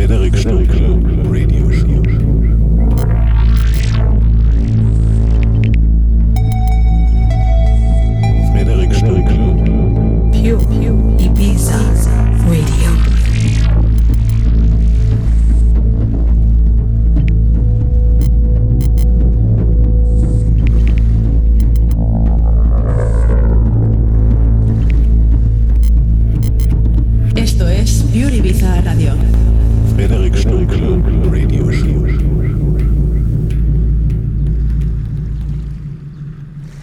Frederik Stunkel Radio Show.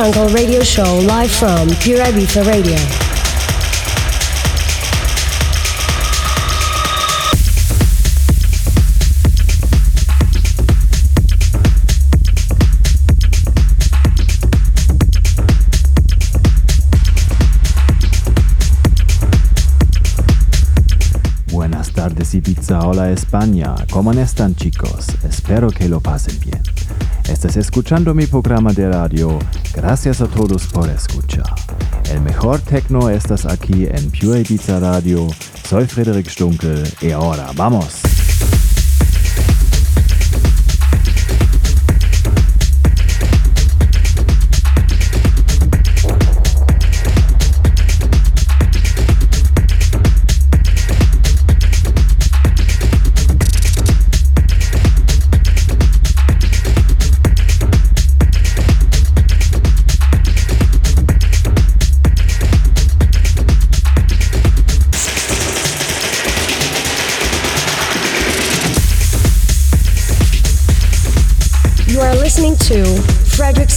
Stunkel Radio Show live from Pure Ibiza Radio. Buenas tardes Ibiza, hola España, ¿cómo están chicos? Espero que lo pasen bien. Estás escuchando mi programa de radio, gracias a todos por escuchar. El mejor techno estás aquí en Pure Ibiza Radio, soy Frederick Stunkel y ahora vamos.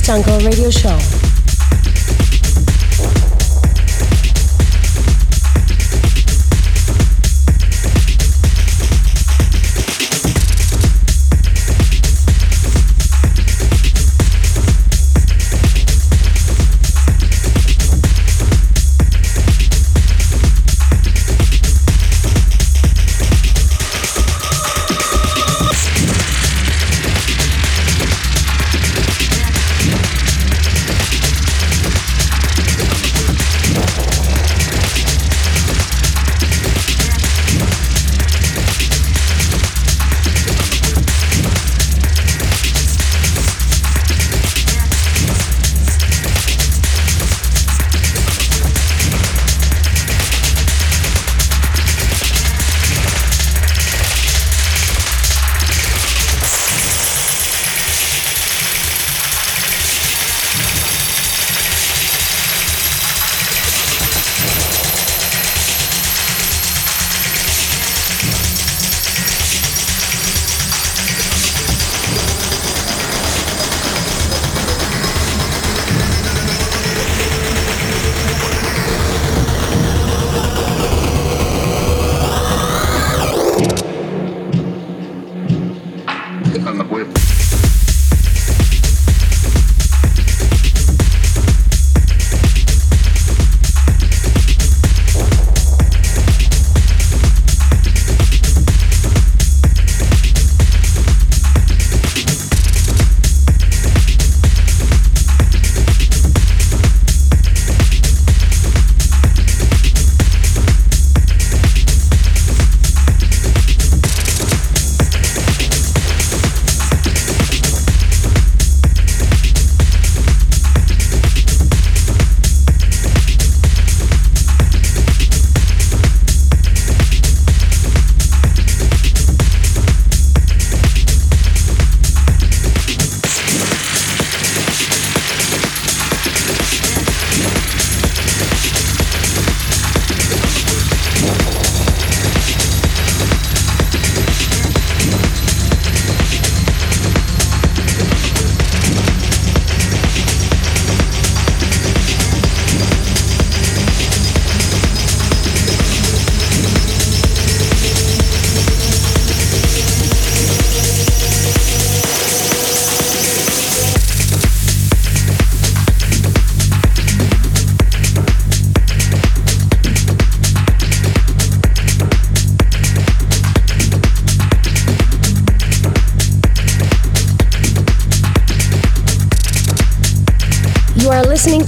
Stunkel Radio Show.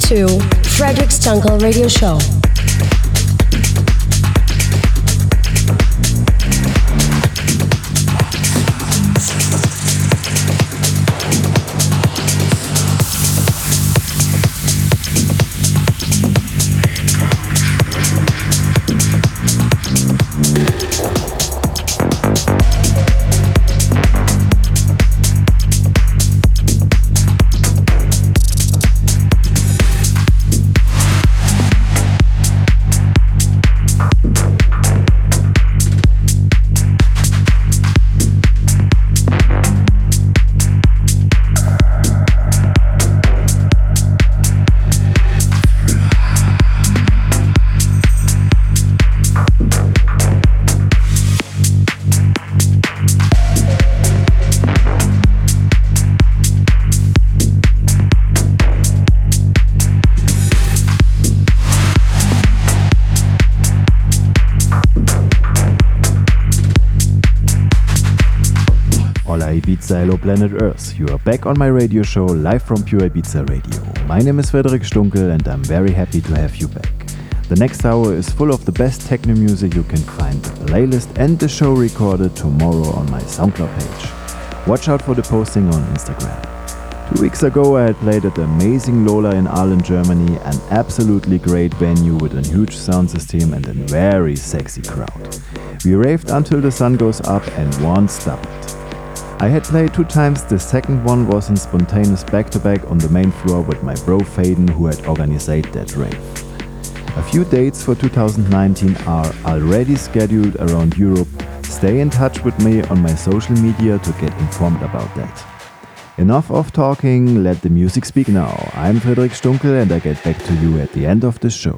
To Frederic Stunkel Radio Show. Hello Planet Earth. You are back on my radio show live from Pure Ibiza Radio. My name is Frederic Stunkel and I'm very happy to have you back. The next hour is full of the best techno music you can find, the playlist and the show recorded tomorrow on my SoundCloud page. Watch out for the posting on Instagram. Two weeks ago, I had played at the amazing Lola in Aalen, Germany, an absolutely great venue with a huge sound system and a very sexy crowd. We raved until the sun goes up and won't stop it. I had played two times, the second one was in spontaneous back to back on the main floor with my bro Faden, who had organized that rave. A few dates for 2019 are already scheduled around Europe. Stay in touch with me on my social media to get informed about that. Enough of talking, let the music speak now. I'm Frederic Stunkel and I get back to you at the end of the show.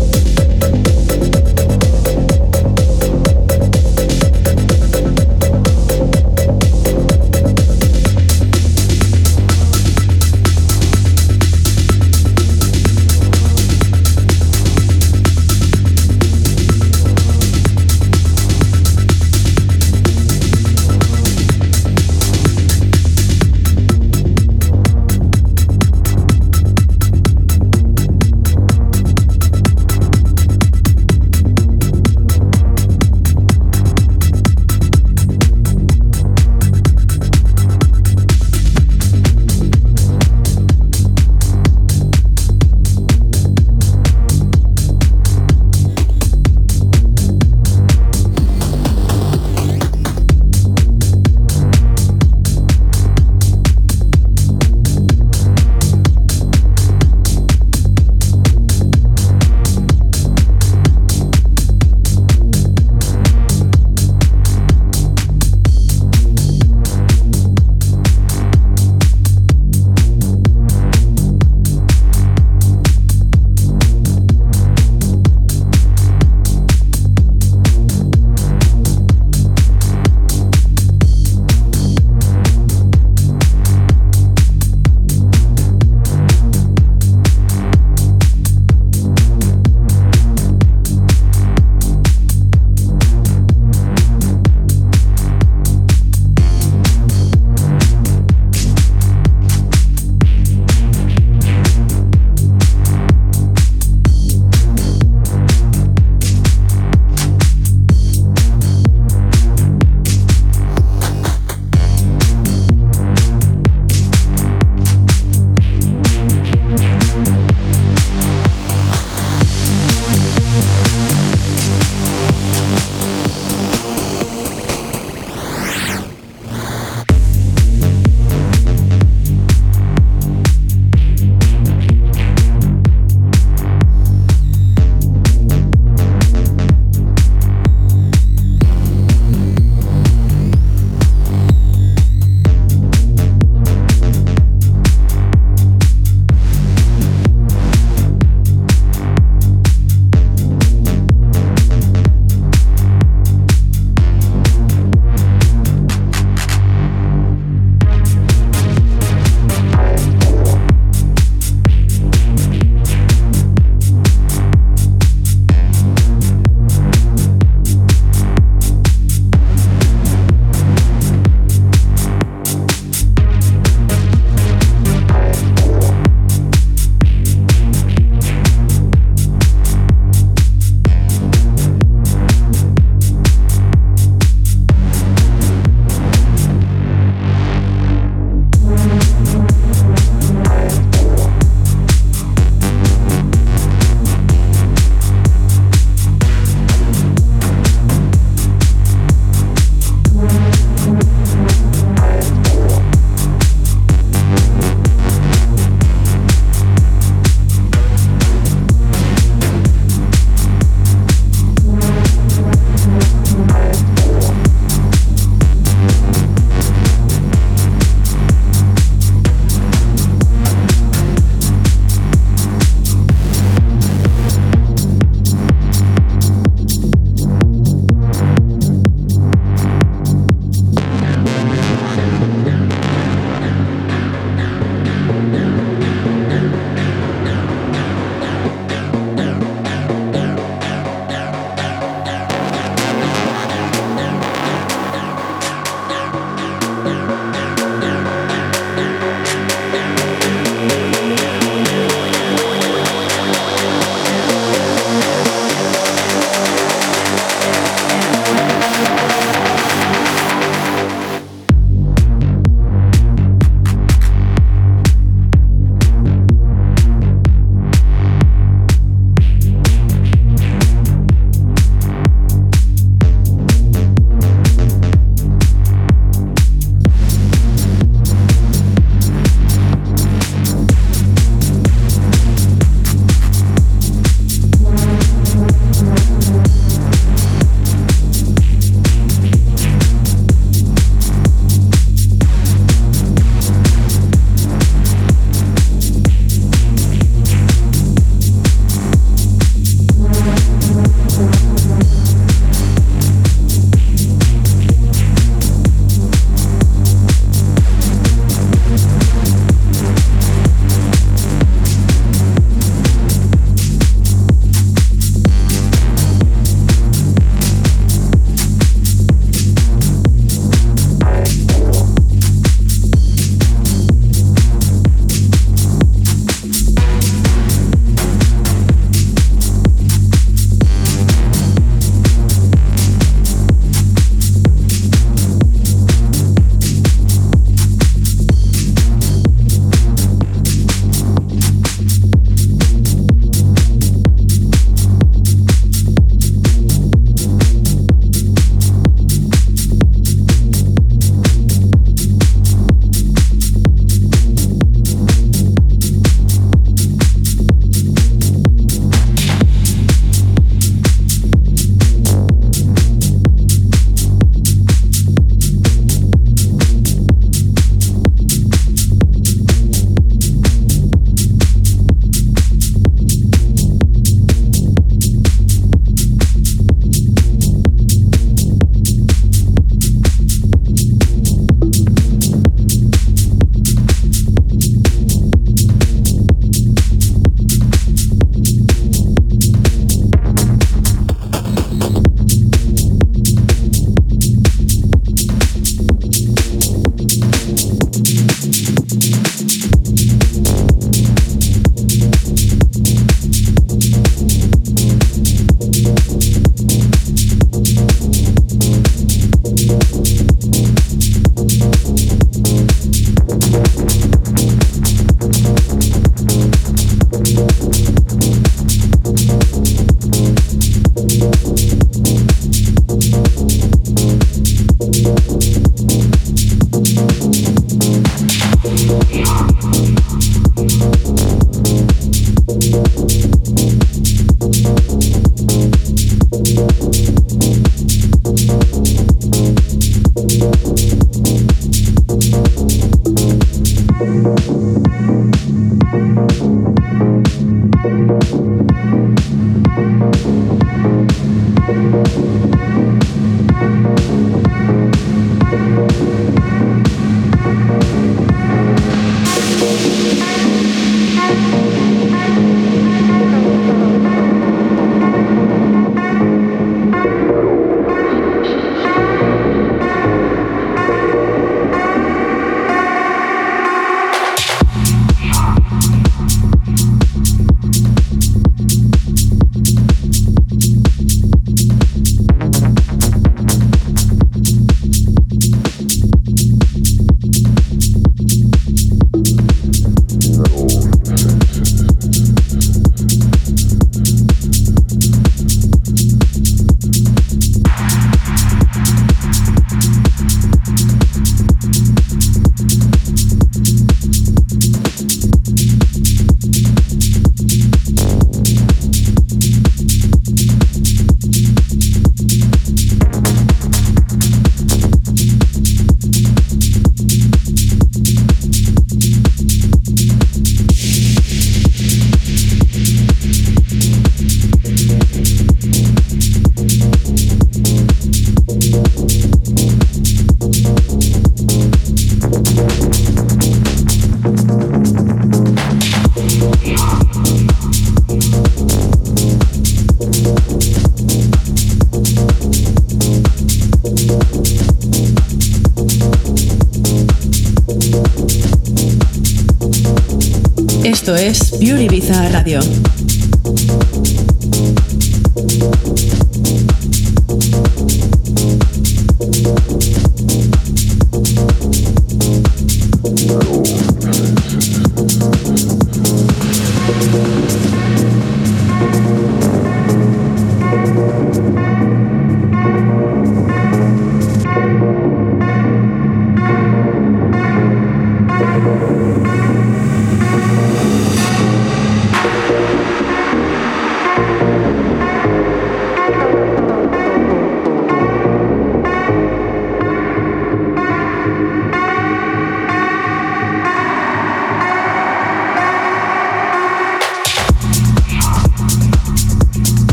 Esto es Pure Ibiza Radio.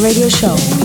Radio Show.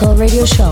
Radio Show.